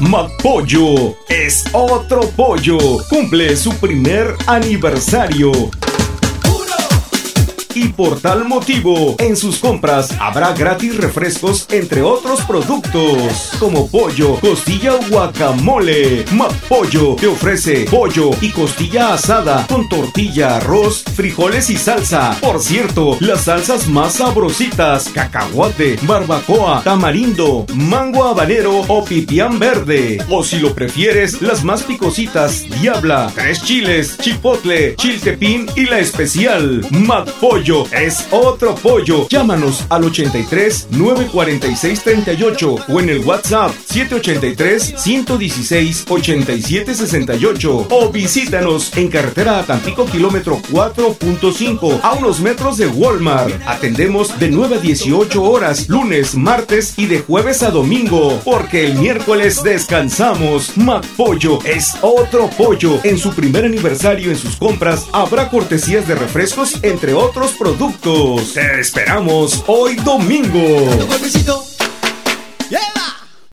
McPollo es otro pollo. Cumple su primer aniversario. Y por tal motivo, en sus compras habrá gratis refrescos entre otros productos, como pollo, costilla guacamole. McPollo te ofrece pollo y costilla asada con tortilla, arroz, frijoles y salsa. Por cierto, las salsas más sabrositas, cacahuate, barbacoa, tamarindo, mango habanero o pipián verde. O si lo prefieres, las más picositas, diabla, tres chiles, chipotle, chiltepín y la especial, McPollo es otro pollo. Llámanos al 83 946 38 o en el WhatsApp 783 116 87 68 o visítanos en carretera a Tampico kilómetro 4.5 a unos metros de Walmart. Atendemos de 9 a 18 horas lunes, martes y de jueves a domingo porque el miércoles descansamos. McPollo es otro pollo. En su primer aniversario en sus compras habrá cortesías de refrescos entre otros productos. Te esperamos hoy domingo.